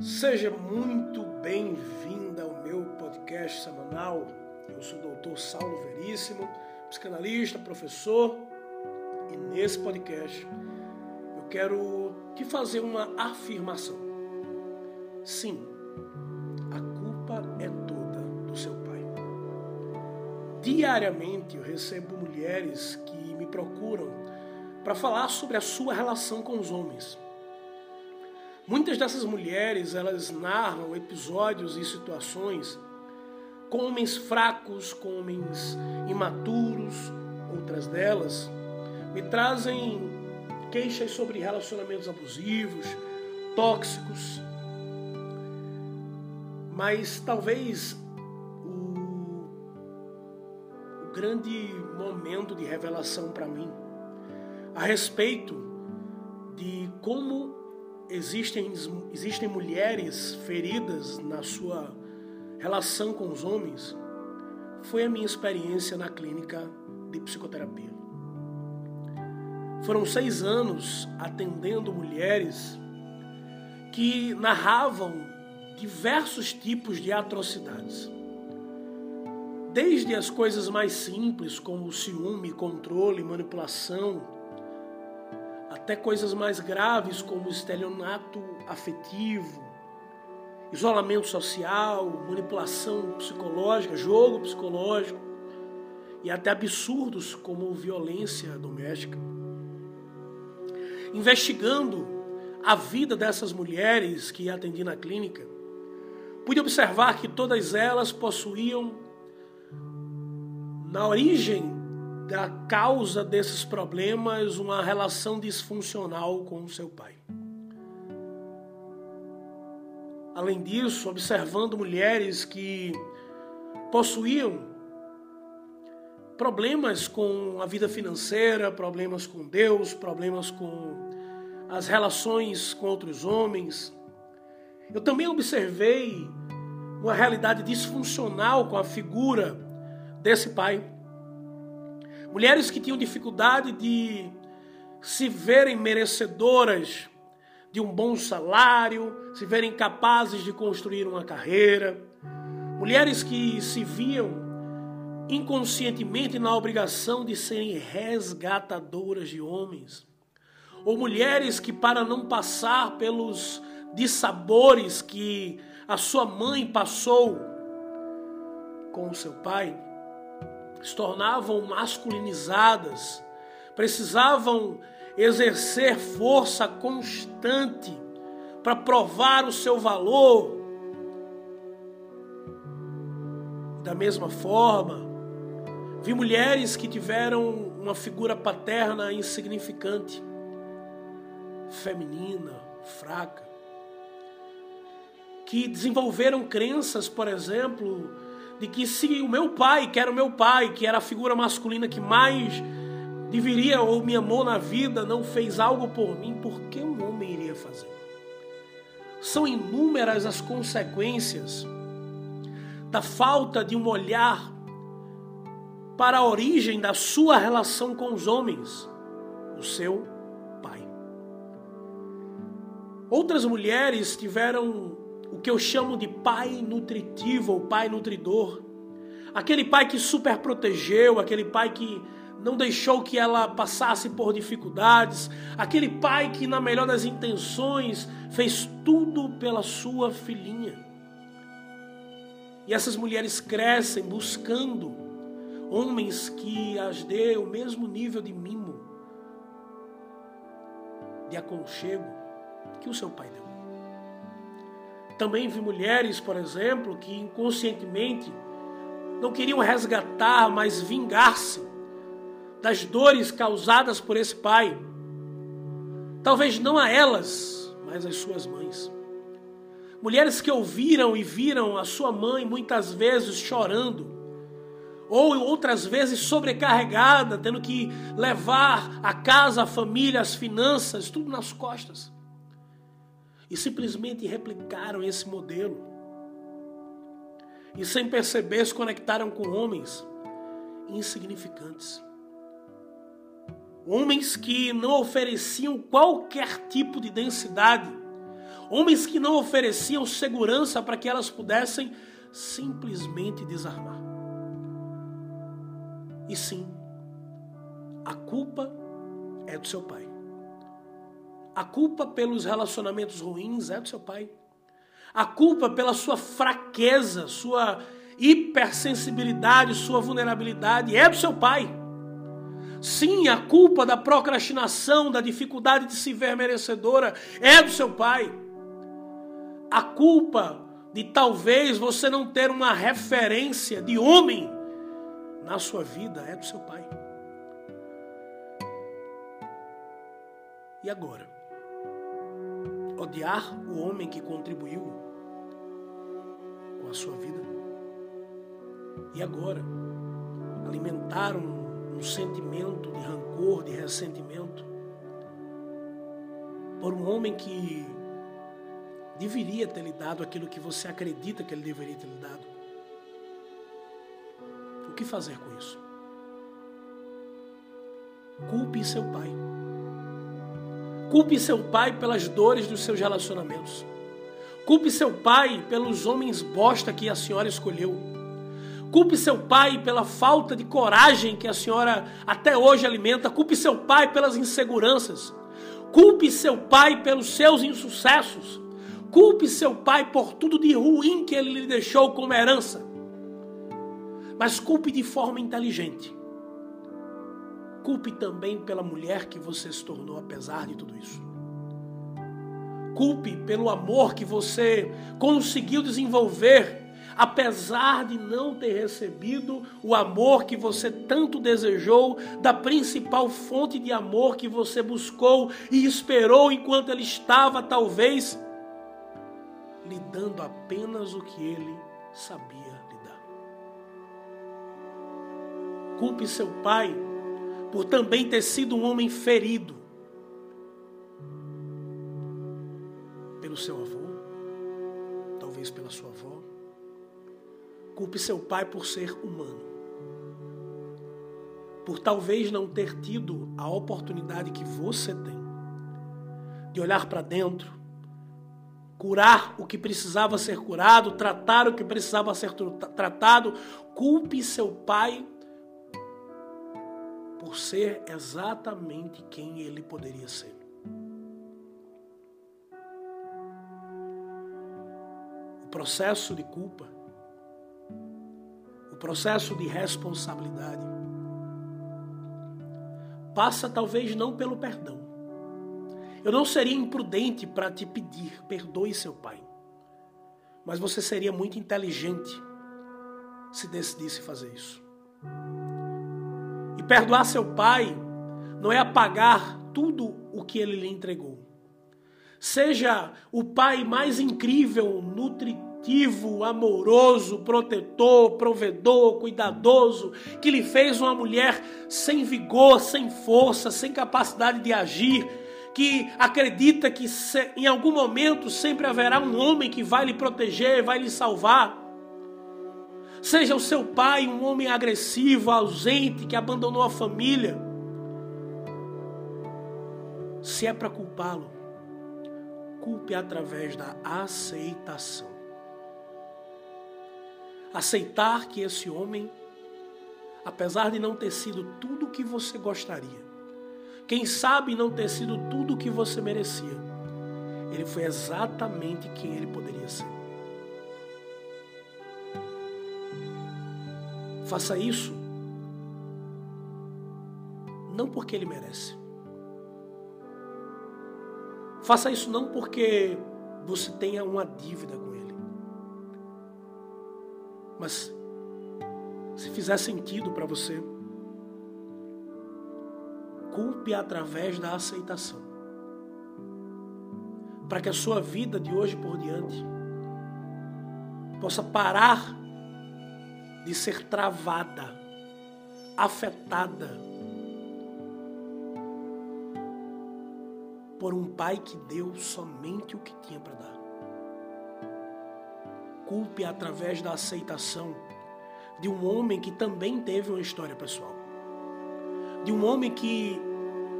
Seja muito bem-vinda ao meu podcast semanal. Eu sou o doutor Saulo Veríssimo, psicanalista, professor, e nesse podcast eu quero te fazer uma afirmação. Sim, a culpa é toda do seu pai. Diariamente eu recebo mulheres que me procuram para falar sobre a sua relação com os homens Muitas dessas mulheres, elas narram episódios e situações com homens fracos, com homens imaturos, outras delas me trazem queixas sobre relacionamentos abusivos, tóxicos. Mas talvez o, o grande momento de revelação para mim a respeito de como existem, existem mulheres feridas na sua relação com os homens, foi a minha experiência na clínica de psicoterapia. Foram seis anos atendendo mulheres que narravam diversos tipos de atrocidades. Desde as coisas mais simples, como ciúme, controle, manipulação, até coisas mais graves como estelionato afetivo, isolamento social, manipulação psicológica, jogo psicológico e até absurdos como violência doméstica. Investigando a vida dessas mulheres que atendi na clínica, pude observar que todas elas possuíam na origem da causa desses problemas uma relação disfuncional com o seu pai. Além disso, observando mulheres que possuíam problemas com a vida financeira, problemas com Deus, problemas com as relações com outros homens, eu também observei uma realidade disfuncional com a figura desse pai. Mulheres que tinham dificuldade de se verem merecedoras de um bom salário, se verem capazes de construir uma carreira. Mulheres que se viam inconscientemente na obrigação de serem resgatadoras de homens. Ou mulheres que, para não passar pelos dissabores que a sua mãe passou com o seu pai, se tornavam masculinizadas, precisavam exercer força constante para provar o seu valor. Da mesma forma, vi mulheres que tiveram uma figura paterna insignificante, feminina, fraca, que desenvolveram crenças, por exemplo, de que se o meu pai, que era o meu pai, que era a figura masculina que mais deveria ou me amou na vida, não fez algo por mim, por que um homem iria fazer? São inúmeras as consequências da falta de um olhar para a origem da sua relação com os homens, o seu pai. Outras mulheres tiveram o que eu chamo de pai nutritivo ou pai nutridor. Aquele pai que super protegeu, aquele pai que não deixou que ela passasse por dificuldades, aquele pai que, na melhor das intenções, fez tudo pela sua filhinha. E essas mulheres crescem buscando homens que as dê o mesmo nível de mimo, de aconchego que o seu pai deu. Também vi mulheres, por exemplo, que inconscientemente não queriam resgatar, mas vingar-se das dores causadas por esse pai. Talvez não a elas, mas às suas mães. Mulheres que ouviram e viram a sua mãe muitas vezes chorando, ou outras vezes sobrecarregada, tendo que levar a casa, a família, as finanças, tudo nas costas e simplesmente replicaram esse modelo. E sem perceber se conectaram com homens insignificantes. Homens que não ofereciam qualquer tipo de densidade. Homens que não ofereciam segurança para que elas pudessem simplesmente desarmar. E sim, a culpa é do seu pai. A culpa pelos relacionamentos ruins é do seu pai. A culpa pela sua fraqueza, sua hipersensibilidade, sua vulnerabilidade é do seu pai. Sim, a culpa da procrastinação, da dificuldade de se ver merecedora é do seu pai. A culpa de talvez você não ter uma referência de homem na sua vida é do seu pai. E agora? Odiar o homem que contribuiu com a sua vida? E agora? Alimentar um, um sentimento de rancor, de ressentimento por um homem que deveria ter lhe dado aquilo que você acredita que ele deveria ter lhe dado? O que fazer com isso? Culpe seu pai. Culpe seu pai pelas dores dos seus relacionamentos. Culpe seu pai pelos homens bosta que a senhora escolheu. Culpe seu pai pela falta de coragem que a senhora até hoje alimenta. Culpe seu pai pelas inseguranças. Culpe seu pai pelos seus insucessos. Culpe seu pai por tudo de ruim que ele lhe deixou como herança. Mas culpe de forma inteligente culpe também pela mulher que você se tornou apesar de tudo isso. Culpe pelo amor que você conseguiu desenvolver, apesar de não ter recebido o amor que você tanto desejou, da principal fonte de amor que você buscou e esperou enquanto ele estava, talvez, lhe dando apenas o que ele sabia lhe dar. Culpe seu pai por também ter sido um homem ferido pelo seu avô, talvez pela sua avó. Culpe seu pai por ser humano, por talvez não ter tido a oportunidade que você tem de olhar para dentro, curar o que precisava ser curado, tratar o que precisava ser tratado. Culpe seu pai por ser exatamente quem ele poderia ser. O processo de culpa, o processo de responsabilidade, passa talvez não pelo perdão. Eu não seria imprudente para te pedir, perdoe seu pai. Mas você seria muito inteligente se decidisse fazer isso. Perdoar seu pai não é apagar tudo o que ele lhe entregou. Seja o pai mais incrível, nutritivo, amoroso, protetor, provedor, cuidadoso, que lhe fez uma mulher sem vigor, sem força, sem capacidade de agir, que acredita que em algum momento sempre haverá um homem que vai lhe proteger, vai lhe salvar. Seja o seu pai um homem agressivo, ausente, que abandonou a família. Se é para culpá-lo, culpe através da aceitação. Aceitar que esse homem, apesar de não ter sido tudo o que você gostaria, quem sabe não ter sido tudo o que você merecia, ele foi exatamente quem ele poderia ser. Faça isso não porque ele merece. Faça isso não porque você tenha uma dívida com ele. Mas se fizer sentido para você, culpe através da aceitação. Para que a sua vida de hoje por diante possa parar de ser travada, afetada por um pai que deu somente o que tinha para dar. Culpe através da aceitação de um homem que também teve uma história pessoal. De um homem que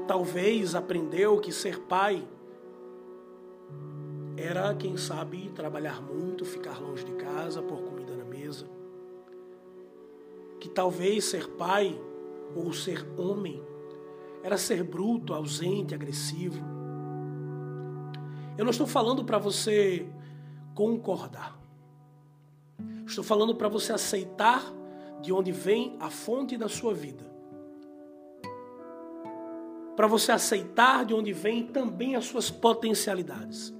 talvez aprendeu que ser pai era, quem sabe, trabalhar muito, ficar longe de casa, pôr comida na mesa. Que talvez ser pai ou ser homem era ser bruto, ausente, agressivo. Eu não estou falando para você concordar. Estou falando para você aceitar de onde vem a fonte da sua vida. Para você aceitar de onde vem também as suas potencialidades.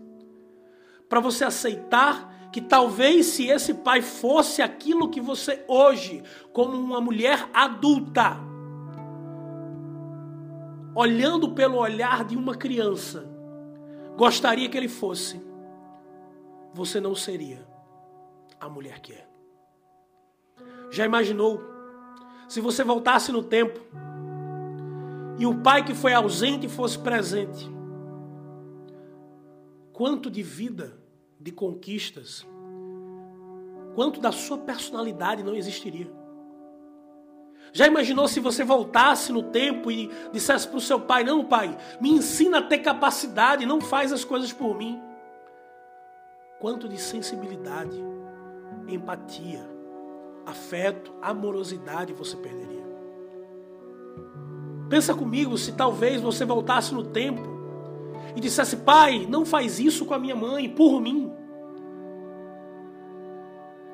Para você aceitar que talvez se esse pai fosse aquilo que você hoje, como uma mulher adulta, olhando pelo olhar de uma criança, gostaria que ele fosse, você não seria a mulher que é. Já imaginou se você voltasse no tempo e o pai que foi ausente fosse presente? Quanto de vida, de conquistas, quanto da sua personalidade não existiria? Já imaginou se você voltasse no tempo e dissesse para o seu pai: Não, pai, me ensina a ter capacidade, não faz as coisas por mim? Quanto de sensibilidade, empatia, afeto, amorosidade você perderia. Pensa comigo se talvez você voltasse no tempo e dissesse: Pai, não faz isso com a minha mãe, por mim.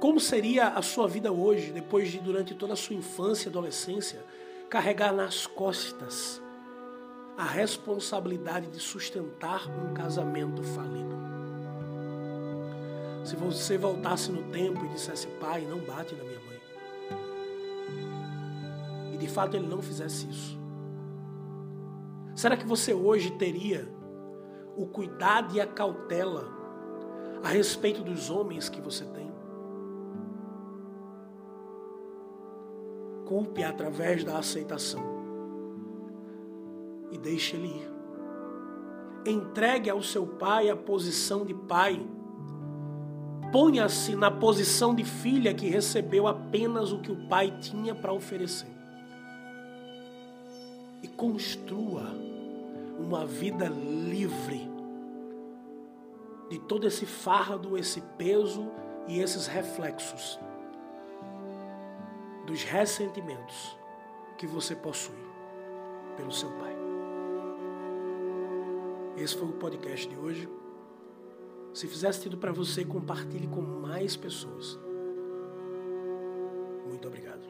Como seria a sua vida hoje, depois de, durante toda a sua infância e adolescência, carregar nas costas a responsabilidade de sustentar um casamento falido? Se você voltasse no tempo e dissesse, pai, não bate na minha mãe. E de fato ele não fizesse isso. Será que você hoje teria o cuidado e a cautela a respeito dos homens que você tem? Culpe através da aceitação e deixe ele ir. Entregue ao seu pai a posição de pai Ponha-se na posição de filha que recebeu apenas o que o pai tinha para oferecer. E construa uma vida livre de todo esse fardo, esse peso e esses reflexos dos ressentimentos que você possui pelo seu pai. Esse foi o podcast de hoje. Se fizer sentido para você, compartilhe com mais pessoas. Muito obrigado.